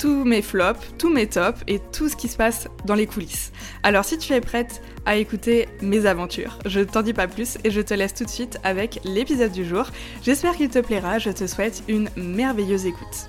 tous mes flops, tous mes tops et tout ce qui se passe dans les coulisses. Alors si tu es prête à écouter mes aventures, je t'en dis pas plus et je te laisse tout de suite avec l'épisode du jour. J'espère qu'il te plaira, je te souhaite une merveilleuse écoute.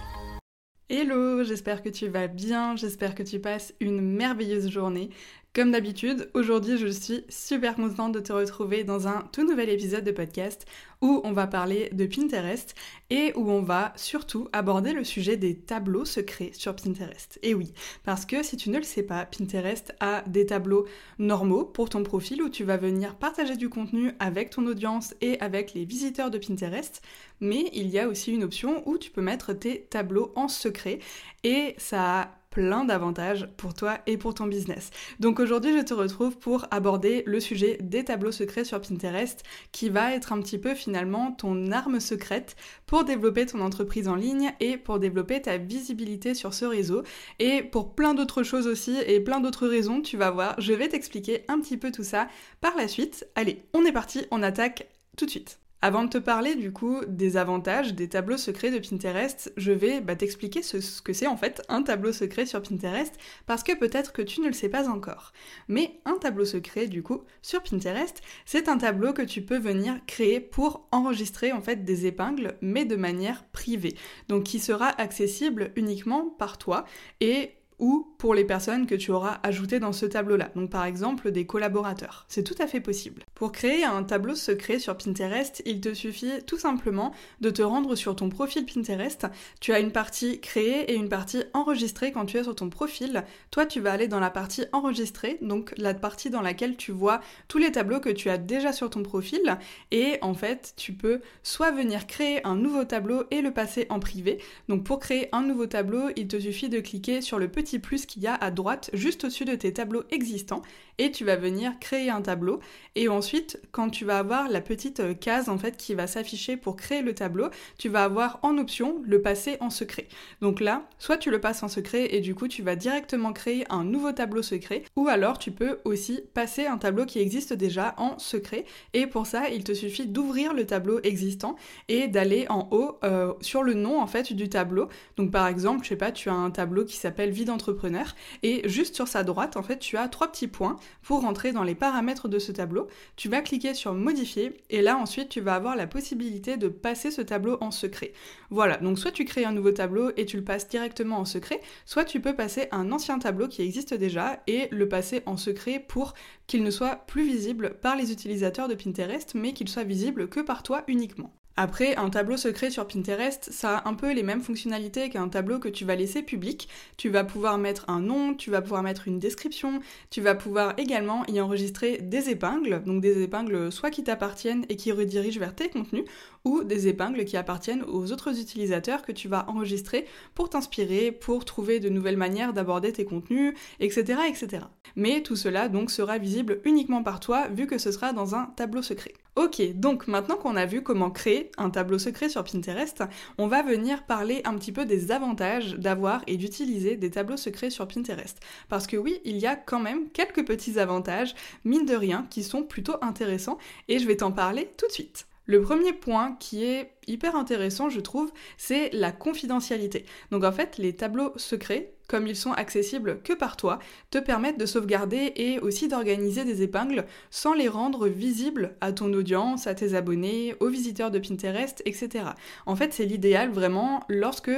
Hello, j'espère que tu vas bien, j'espère que tu passes une merveilleuse journée. Comme d'habitude, aujourd'hui je suis super contente de te retrouver dans un tout nouvel épisode de podcast où on va parler de Pinterest et où on va surtout aborder le sujet des tableaux secrets sur Pinterest. Et oui, parce que si tu ne le sais pas, Pinterest a des tableaux normaux pour ton profil où tu vas venir partager du contenu avec ton audience et avec les visiteurs de Pinterest, mais il y a aussi une option où tu peux mettre tes tableaux en secret et ça a plein d'avantages pour toi et pour ton business. Donc aujourd'hui, je te retrouve pour aborder le sujet des tableaux secrets sur Pinterest qui va être un petit peu finalement ton arme secrète pour développer ton entreprise en ligne et pour développer ta visibilité sur ce réseau et pour plein d'autres choses aussi et plein d'autres raisons, tu vas voir, je vais t'expliquer un petit peu tout ça par la suite. Allez, on est parti, on attaque tout de suite. Avant de te parler du coup des avantages des tableaux secrets de Pinterest, je vais bah, t'expliquer ce, que c'est en fait un tableau secret sur Pinterest parce que peut-être que tu ne le sais pas encore. Mais un tableau secret du coup sur Pinterest, c'est un tableau que tu peux venir créer pour enregistrer en fait des épingles mais de manière privée. Donc qui sera accessible uniquement par toi et ou pour les personnes que tu auras ajoutées dans ce tableau-là. Donc par exemple des collaborateurs. C'est tout à fait possible. Pour créer un tableau secret sur Pinterest, il te suffit tout simplement de te rendre sur ton profil Pinterest. Tu as une partie créée et une partie enregistrée quand tu es sur ton profil. Toi, tu vas aller dans la partie enregistrée, donc la partie dans laquelle tu vois tous les tableaux que tu as déjà sur ton profil. Et en fait, tu peux soit venir créer un nouveau tableau et le passer en privé. Donc pour créer un nouveau tableau, il te suffit de cliquer sur le petit plus qu'il y a à droite juste au-dessus de tes tableaux existants et tu vas venir créer un tableau et ensuite quand tu vas avoir la petite euh, case en fait qui va s'afficher pour créer le tableau, tu vas avoir en option le passer en secret. Donc là, soit tu le passes en secret et du coup tu vas directement créer un nouveau tableau secret ou alors tu peux aussi passer un tableau qui existe déjà en secret et pour ça il te suffit d'ouvrir le tableau existant et d'aller en haut euh, sur le nom en fait du tableau. Donc par exemple, je sais pas, tu as un tableau qui s'appelle vide entrepreneur et juste sur sa droite en fait tu as trois petits points pour rentrer dans les paramètres de ce tableau. Tu vas cliquer sur modifier et là ensuite tu vas avoir la possibilité de passer ce tableau en secret. Voilà, donc soit tu crées un nouveau tableau et tu le passes directement en secret, soit tu peux passer un ancien tableau qui existe déjà et le passer en secret pour qu'il ne soit plus visible par les utilisateurs de Pinterest mais qu'il soit visible que par toi uniquement. Après, un tableau secret sur Pinterest, ça a un peu les mêmes fonctionnalités qu'un tableau que tu vas laisser public. Tu vas pouvoir mettre un nom, tu vas pouvoir mettre une description, tu vas pouvoir également y enregistrer des épingles, donc des épingles soit qui t'appartiennent et qui redirigent vers tes contenus, ou des épingles qui appartiennent aux autres utilisateurs que tu vas enregistrer pour t'inspirer, pour trouver de nouvelles manières d'aborder tes contenus, etc., etc. Mais tout cela donc sera visible uniquement par toi vu que ce sera dans un tableau secret. Ok, donc maintenant qu'on a vu comment créer un tableau secret sur Pinterest, on va venir parler un petit peu des avantages d'avoir et d'utiliser des tableaux secrets sur Pinterest. Parce que oui, il y a quand même quelques petits avantages, mine de rien, qui sont plutôt intéressants et je vais t'en parler tout de suite. Le premier point qui est hyper intéressant, je trouve, c'est la confidentialité. Donc en fait, les tableaux secrets, comme ils sont accessibles que par toi, te permettent de sauvegarder et aussi d'organiser des épingles sans les rendre visibles à ton audience, à tes abonnés, aux visiteurs de Pinterest, etc. En fait, c'est l'idéal vraiment lorsque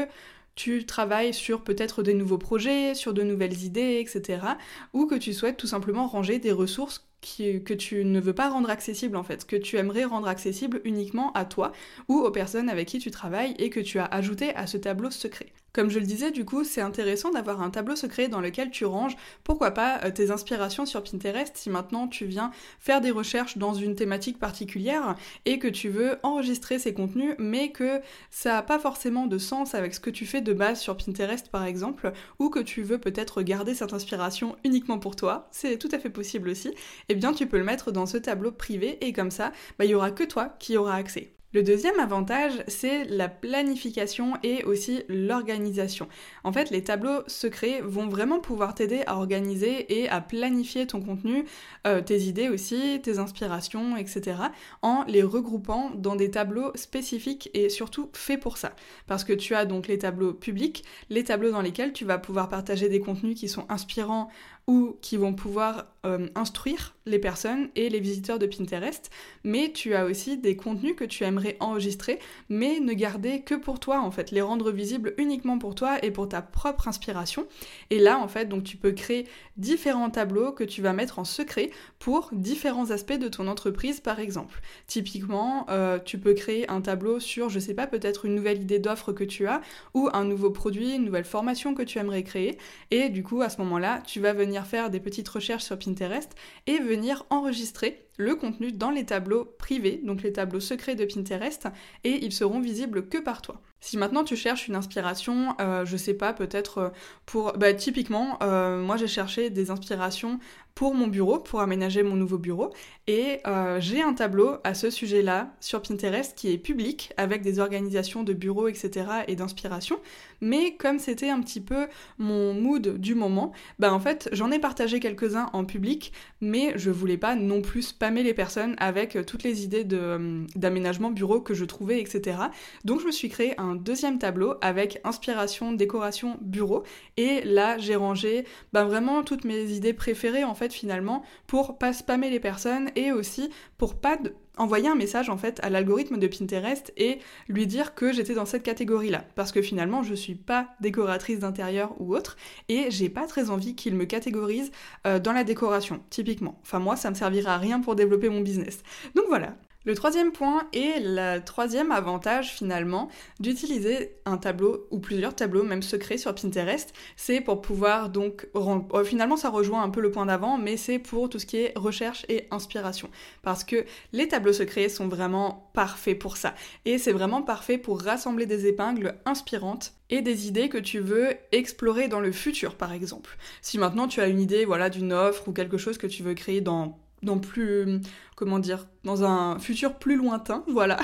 tu travailles sur peut-être des nouveaux projets, sur de nouvelles idées, etc. Ou que tu souhaites tout simplement ranger des ressources que tu ne veux pas rendre accessible en fait, que tu aimerais rendre accessible uniquement à toi ou aux personnes avec qui tu travailles et que tu as ajouté à ce tableau secret. Comme je le disais, du coup, c'est intéressant d'avoir un tableau secret dans lequel tu ranges, pourquoi pas, euh, tes inspirations sur Pinterest si maintenant tu viens faire des recherches dans une thématique particulière et que tu veux enregistrer ces contenus, mais que ça n'a pas forcément de sens avec ce que tu fais de base sur Pinterest par exemple, ou que tu veux peut-être garder cette inspiration uniquement pour toi, c'est tout à fait possible aussi, eh bien tu peux le mettre dans ce tableau privé et comme ça, bah, il n'y aura que toi qui aura accès. Le deuxième avantage, c'est la planification et aussi l'organisation. En fait, les tableaux secrets vont vraiment pouvoir t'aider à organiser et à planifier ton contenu, euh, tes idées aussi, tes inspirations, etc., en les regroupant dans des tableaux spécifiques et surtout faits pour ça. Parce que tu as donc les tableaux publics, les tableaux dans lesquels tu vas pouvoir partager des contenus qui sont inspirants ou qui vont pouvoir euh, instruire les personnes et les visiteurs de Pinterest, mais tu as aussi des contenus que tu aimerais enregistrer, mais ne garder que pour toi en fait, les rendre visibles uniquement pour toi et pour ta propre inspiration. Et là en fait, donc tu peux créer différents tableaux que tu vas mettre en secret pour différents aspects de ton entreprise par exemple. Typiquement, euh, tu peux créer un tableau sur, je sais pas, peut-être une nouvelle idée d'offre que tu as ou un nouveau produit, une nouvelle formation que tu aimerais créer, et du coup à ce moment-là, tu vas venir faire des petites recherches sur Pinterest et venir enregistrer le contenu dans les tableaux privés, donc les tableaux secrets de Pinterest, et ils seront visibles que par toi. Si maintenant tu cherches une inspiration, euh, je sais pas, peut-être euh, pour... Bah, typiquement, euh, moi j'ai cherché des inspirations pour mon bureau, pour aménager mon nouveau bureau, et j'ai un tableau à ce sujet-là sur Pinterest qui est public, avec des organisations de bureaux, etc. et d'inspiration, mais comme c'était un petit peu mon mood du moment, bah en fait j'en ai partagé quelques-uns en public, mais je voulais pas non plus spammer les personnes avec toutes les idées d'aménagement bureau que je trouvais, etc. Donc je me suis créé un deuxième tableau avec inspiration, décoration, bureau. Et là, j'ai rangé ben, vraiment toutes mes idées préférées en fait finalement pour pas spammer les personnes et aussi pour pas envoyer un message en fait à l'algorithme de Pinterest et lui dire que j'étais dans cette catégorie là parce que finalement je suis pas décoratrice d'intérieur ou autre et j'ai pas très envie qu'il me catégorise euh, dans la décoration typiquement. Enfin moi ça me servira à rien pour développer mon business. Donc voilà le troisième point est le troisième avantage finalement d'utiliser un tableau ou plusieurs tableaux même secrets sur Pinterest, c'est pour pouvoir donc oh, finalement ça rejoint un peu le point d'avant mais c'est pour tout ce qui est recherche et inspiration. Parce que les tableaux secrets sont vraiment parfaits pour ça. Et c'est vraiment parfait pour rassembler des épingles inspirantes et des idées que tu veux explorer dans le futur par exemple. Si maintenant tu as une idée voilà d'une offre ou quelque chose que tu veux créer dans dans plus comment dire dans un futur plus lointain voilà.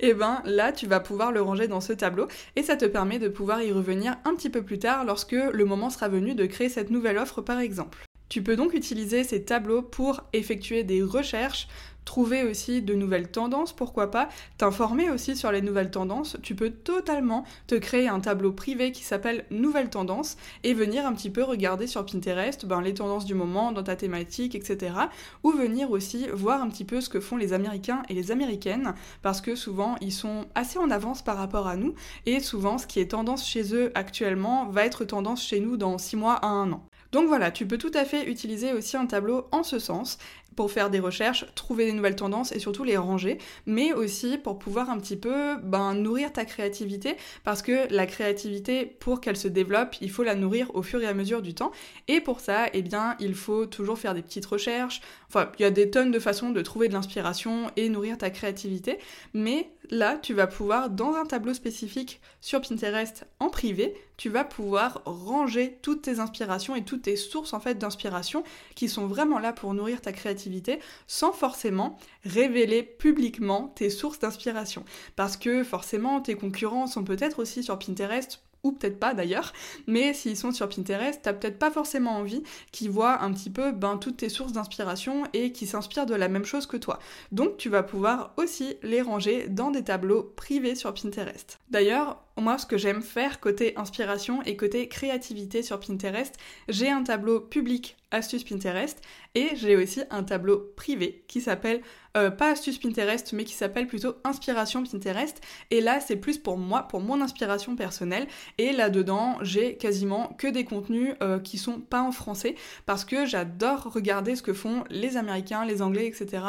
Et eh ben là tu vas pouvoir le ranger dans ce tableau et ça te permet de pouvoir y revenir un petit peu plus tard lorsque le moment sera venu de créer cette nouvelle offre par exemple. Tu peux donc utiliser ces tableaux pour effectuer des recherches trouver aussi de nouvelles tendances, pourquoi pas, t'informer aussi sur les nouvelles tendances, tu peux totalement te créer un tableau privé qui s'appelle Nouvelles tendances et venir un petit peu regarder sur Pinterest ben, les tendances du moment dans ta thématique, etc. Ou venir aussi voir un petit peu ce que font les Américains et les Américaines parce que souvent ils sont assez en avance par rapport à nous et souvent ce qui est tendance chez eux actuellement va être tendance chez nous dans 6 mois à 1 an. Donc voilà, tu peux tout à fait utiliser aussi un tableau en ce sens pour faire des recherches, trouver des nouvelles tendances et surtout les ranger, mais aussi pour pouvoir un petit peu ben, nourrir ta créativité, parce que la créativité, pour qu'elle se développe, il faut la nourrir au fur et à mesure du temps, et pour ça, eh bien, il faut toujours faire des petites recherches, enfin, il y a des tonnes de façons de trouver de l'inspiration et nourrir ta créativité, mais là, tu vas pouvoir, dans un tableau spécifique sur Pinterest en privé, tu vas pouvoir ranger toutes tes inspirations et toutes tes sources en fait d'inspiration qui sont vraiment là pour nourrir ta créativité sans forcément révéler publiquement tes sources d'inspiration. Parce que forcément, tes concurrents sont peut-être aussi sur Pinterest ou peut-être pas d'ailleurs, mais s'ils sont sur Pinterest, t'as peut-être pas forcément envie qu'ils voient un petit peu ben, toutes tes sources d'inspiration et qu'ils s'inspirent de la même chose que toi. Donc tu vas pouvoir aussi les ranger dans des tableaux privés sur Pinterest. D'ailleurs, moi, ce que j'aime faire côté inspiration et côté créativité sur Pinterest, j'ai un tableau public astuces Pinterest et j'ai aussi un tableau privé qui s'appelle euh, pas astuces Pinterest mais qui s'appelle plutôt inspiration Pinterest. Et là c'est plus pour moi pour mon inspiration personnelle. Et là dedans j'ai quasiment que des contenus euh, qui sont pas en français parce que j'adore regarder ce que font les américains les anglais etc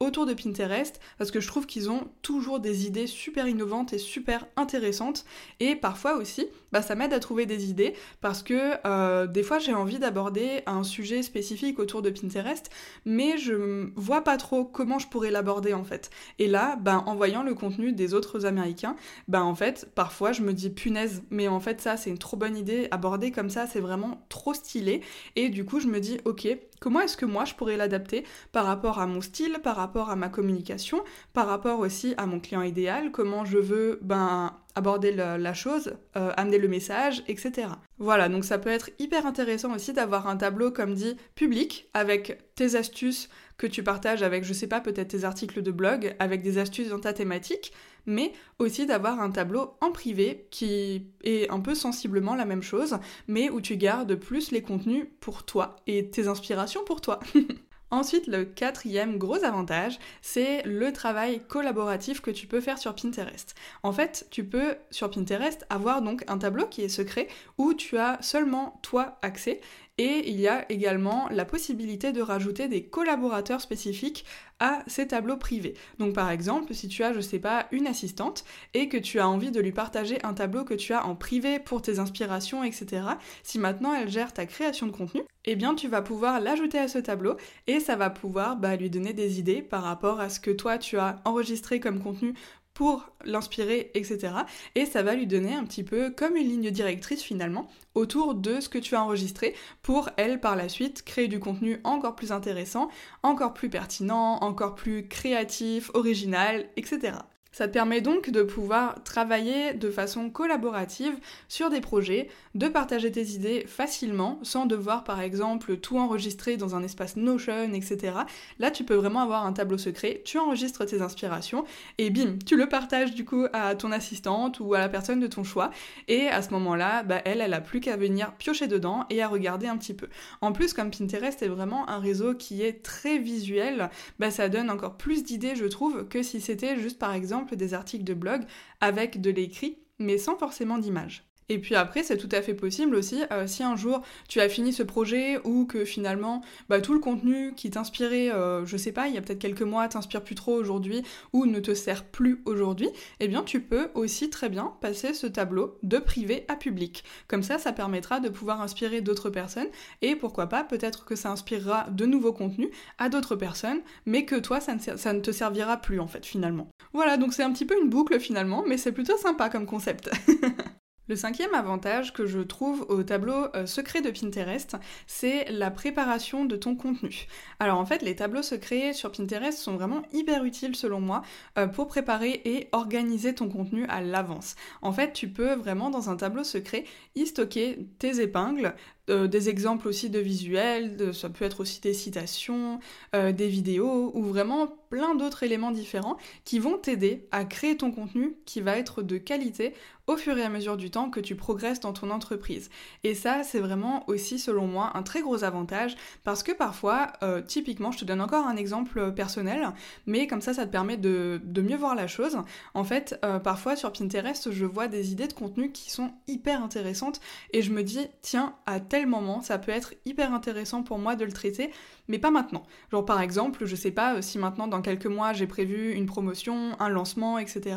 autour de Pinterest parce que je trouve qu'ils ont toujours des idées super innovantes et super intéressantes et parfois aussi bah, ça m'aide à trouver des idées parce que euh, des fois j'ai envie d'aborder un sujet spécifique autour de Pinterest, mais je vois pas trop comment je pourrais l'aborder en fait. Et là, ben, en voyant le contenu des autres américains, ben en fait, parfois je me dis punaise, mais en fait ça c'est une trop bonne idée, aborder comme ça c'est vraiment trop stylé. Et du coup je me dis ok, comment est-ce que moi je pourrais l'adapter par rapport à mon style, par rapport à ma communication, par rapport aussi à mon client idéal, comment je veux ben aborder la, chose, euh, amener le message, etc. Voilà, donc ça peut être hyper intéressant aussi d'avoir un tableau, comme dit, public, avec tes astuces que tu partages avec, je sais pas, peut-être tes articles de blog, avec des astuces dans ta thématique, mais aussi d'avoir un tableau en privé qui est un peu sensiblement la même chose, mais où tu gardes plus les contenus pour toi et tes inspirations pour toi. Ensuite, le quatrième gros avantage, c'est le travail collaboratif que tu peux faire sur Pinterest. En fait, tu peux sur Pinterest avoir donc un tableau qui est secret où tu as seulement toi accès et il y a également la possibilité de rajouter des collaborateurs spécifiques à ces tableaux privés. Donc par exemple, si tu as, je sais pas, une assistante et que tu as envie de lui partager un tableau que tu as en privé pour tes inspirations, etc., si maintenant elle gère ta création de contenu, eh bien tu vas pouvoir l'ajouter à ce tableau et ça va pouvoir bah, lui donner des idées par rapport à ce que toi tu as enregistré comme contenu pour l'inspirer, etc. Et ça va lui donner un petit peu comme une ligne directrice finalement autour de ce que tu as enregistré pour elle par la suite créer du contenu encore plus intéressant, encore plus pertinent, encore plus créatif, original, etc. Ça te permet donc de pouvoir travailler de façon collaborative sur des projets, de partager tes idées facilement sans devoir par exemple tout enregistrer dans un espace Notion, etc. Là tu peux vraiment avoir un tableau secret, tu enregistres tes inspirations et bim, tu le partages du coup à ton assistante ou à la personne de ton choix et à ce moment-là, bah, elle, elle a plus qu'à venir piocher dedans et à regarder un petit peu. En plus comme Pinterest est vraiment un réseau qui est très visuel, bah, ça donne encore plus d'idées je trouve que si c'était juste par exemple des articles de blog avec de l'écrit, mais sans forcément d'image. Et puis après, c'est tout à fait possible aussi, euh, si un jour tu as fini ce projet ou que finalement bah, tout le contenu qui t'inspirait, euh, je sais pas, il y a peut-être quelques mois, t'inspire plus trop aujourd'hui ou ne te sert plus aujourd'hui, eh bien tu peux aussi très bien passer ce tableau de privé à public. Comme ça, ça permettra de pouvoir inspirer d'autres personnes et pourquoi pas, peut-être que ça inspirera de nouveaux contenus à d'autres personnes, mais que toi, ça ne, ça ne te servira plus en fait finalement. Voilà, donc c'est un petit peu une boucle finalement, mais c'est plutôt sympa comme concept. Le cinquième avantage que je trouve au tableau euh, secret de Pinterest, c'est la préparation de ton contenu. Alors en fait, les tableaux secrets sur Pinterest sont vraiment hyper utiles selon moi euh, pour préparer et organiser ton contenu à l'avance. En fait, tu peux vraiment dans un tableau secret y stocker tes épingles, euh, des exemples aussi de visuels, ça peut être aussi des citations, des vidéos ou vraiment plein d'autres éléments différents qui vont t'aider à créer ton contenu qui va être de qualité au fur et à mesure du temps que tu progresses dans ton entreprise. Et ça, c'est vraiment aussi, selon moi, un très gros avantage parce que parfois, euh, typiquement, je te donne encore un exemple personnel, mais comme ça, ça te permet de, mieux voir la chose. En fait, euh, parfois sur Pinterest, je vois des idées de contenu qui sont hyper intéressantes et je me dis, tiens, à tel moment, ça peut être hyper intéressant pour moi de le traiter, mais pas maintenant. Genre par exemple, je sais pas euh, si maintenant dans quelques mois j'ai prévu une promotion, un lancement, etc.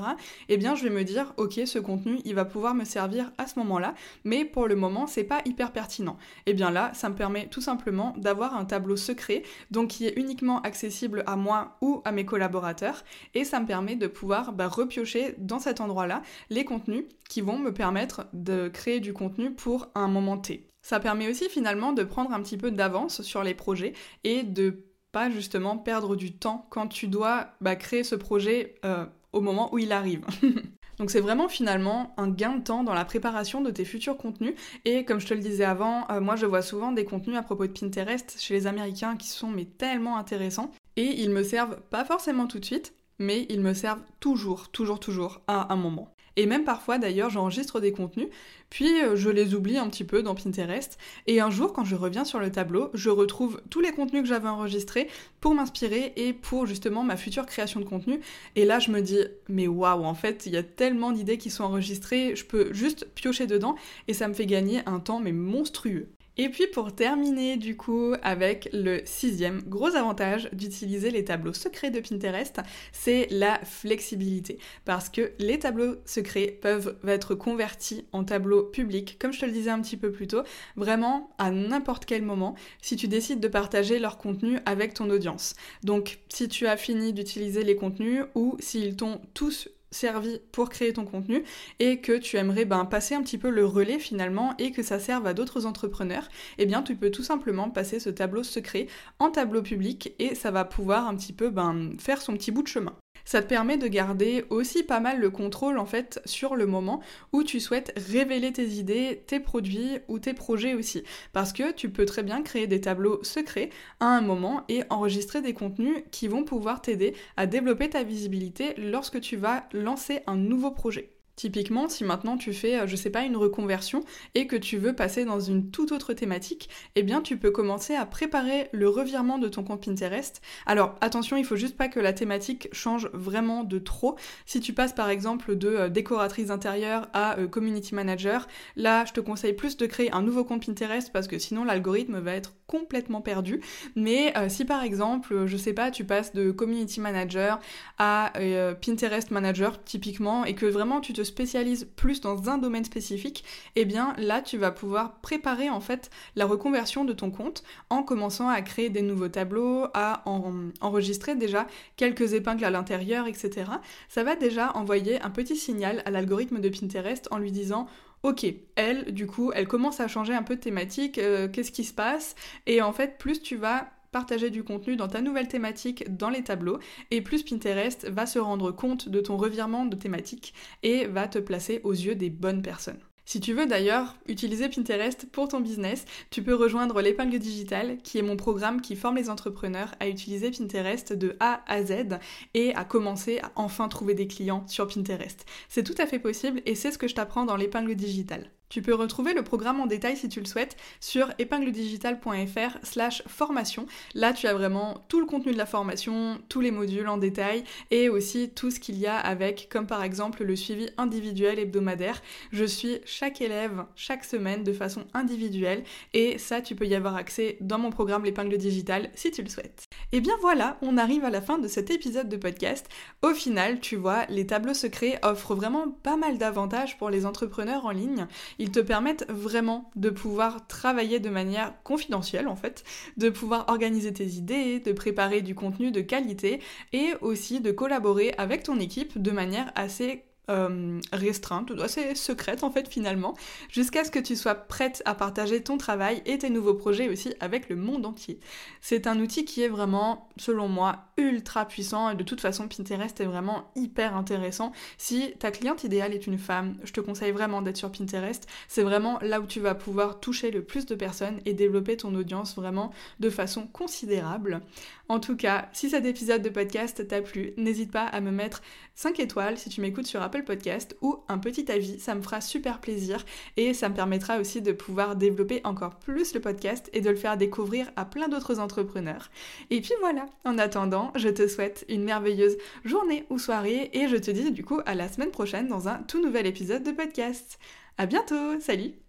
Eh bien, je vais me dire, ok, ce contenu il va pouvoir me servir à ce moment-là, mais pour le moment, c'est pas hyper pertinent. Eh bien là, ça me permet tout simplement d'avoir un tableau secret, donc qui est uniquement accessible à moi ou à mes collaborateurs, et ça me permet de pouvoir bah, repiocher dans cet endroit-là les contenus qui vont me permettre de créer du contenu pour un moment T. Ça permet aussi finalement de prendre un petit peu d'avance sur les projets et de pas justement perdre du temps quand tu dois bah, créer ce projet euh, au moment où il arrive. Donc c'est vraiment finalement un gain de temps dans la préparation de tes futurs contenus. Et comme je te le disais avant, euh, moi je vois souvent des contenus à propos de Pinterest chez les Américains qui sont mais tellement intéressants. Et ils me servent pas forcément tout de suite, mais ils me servent toujours, toujours, toujours à un moment. Et même parfois d'ailleurs j'enregistre des contenus, puis euh, je les oublie un petit peu dans Pinterest. Et un jour quand je reviens sur le tableau, je retrouve tous les contenus que j'avais enregistrés pour m'inspirer et pour justement ma future création de contenu. Et là je me dis mais waouh en fait il y a tellement d'idées qui sont enregistrées, je peux juste piocher dedans et ça me fait gagner un temps mais monstrueux. Et puis pour terminer du coup avec le sixième gros avantage d'utiliser les tableaux secrets de Pinterest, c'est la flexibilité. Parce que les tableaux secrets peuvent être convertis en tableaux publics, comme je te le disais un petit peu plus tôt, vraiment à n'importe quel moment si tu décides de partager leur contenu avec ton audience. Donc si tu as fini d'utiliser les contenus ou s'ils t'ont tous servi pour créer ton contenu et que tu aimerais ben, passer un petit peu le relais finalement et que ça serve à d'autres entrepreneurs, eh bien tu peux tout simplement passer ce tableau secret en tableau public et ça va pouvoir un petit peu ben, faire son petit bout de chemin ça te permet de garder aussi pas mal le contrôle en fait sur le moment où tu souhaites révéler tes idées, tes produits ou tes projets aussi. Parce que tu peux très bien créer des tableaux secrets à un moment et enregistrer des contenus qui vont pouvoir t'aider à développer ta visibilité lorsque tu vas lancer un nouveau projet. Typiquement, si maintenant tu fais, euh, je sais pas, une reconversion et que tu veux passer dans une toute autre thématique, eh bien tu peux commencer à préparer le revirement de ton compte Pinterest. Alors attention, il faut juste pas que la thématique change vraiment de trop. Si tu passes par exemple de euh, décoratrice intérieure à euh, community manager, là je te conseille plus de créer un nouveau compte Pinterest parce que sinon l'algorithme va être complètement perdu. Mais si par exemple, je sais pas, tu passes de community manager à Pinterest manager typiquement et que vraiment tu te spécialises plus dans un domaine spécifique, eh bien là tu vas pouvoir préparer en fait la reconversion de ton compte en commençant à créer des nouveaux tableaux, à enregistrer déjà quelques épingles à l'intérieur, etc. Ça va déjà envoyer un petit signal à l'algorithme de Pinterest en lui disant Ok, elle, du coup, elle commence à changer un peu de thématique, euh, qu'est-ce qui se passe? Et en fait, plus tu vas partager du contenu dans ta nouvelle thématique dans les tableaux et plus Pinterest va se rendre compte de ton revirement de thématique et va te placer aux yeux des bonnes personnes. Si tu veux d'ailleurs utiliser Pinterest pour ton business, tu peux rejoindre l'épingle digitale, qui est mon programme qui forme les entrepreneurs à utiliser Pinterest de A à Z et à commencer à enfin trouver des clients sur Pinterest. C'est tout à fait possible et c'est ce que je t'apprends dans l'épingle digitale. Tu peux retrouver le programme en détail si tu le souhaites sur épingledigital.fr formation. Là, tu as vraiment tout le contenu de la formation, tous les modules en détail et aussi tout ce qu'il y a avec, comme par exemple le suivi individuel hebdomadaire. Je suis chaque élève chaque semaine de façon individuelle et ça, tu peux y avoir accès dans mon programme l'épingle digital si tu le souhaites. Et bien voilà, on arrive à la fin de cet épisode de podcast. Au final, tu vois, les tableaux secrets offrent vraiment pas mal d'avantages pour les entrepreneurs en ligne. Ils te permettent vraiment de pouvoir travailler de manière confidentielle en fait, de pouvoir organiser tes idées, de préparer du contenu de qualité et aussi de collaborer avec ton équipe de manière assez euh, restreinte, assez secrète en fait finalement, jusqu'à ce que tu sois prête à partager ton travail et tes nouveaux projets aussi avec le monde entier. C'est un outil qui est vraiment, selon moi, ultra puissant et de toute façon Pinterest est vraiment hyper intéressant. Si ta cliente idéale est une femme, je te conseille vraiment d'être sur Pinterest. C'est vraiment là où tu vas pouvoir toucher le plus de personnes et développer ton audience vraiment de façon considérable. En tout cas, si cet épisode de podcast t'a plu, n'hésite pas à me mettre 5 étoiles si tu m'écoutes sur Podcast ou un petit avis, ça me fera super plaisir et ça me permettra aussi de pouvoir développer encore plus le podcast et de le faire découvrir à plein d'autres entrepreneurs. Et puis voilà, en attendant, je te souhaite une merveilleuse journée ou soirée et je te dis du coup à la semaine prochaine dans un tout nouvel épisode de podcast. À bientôt, salut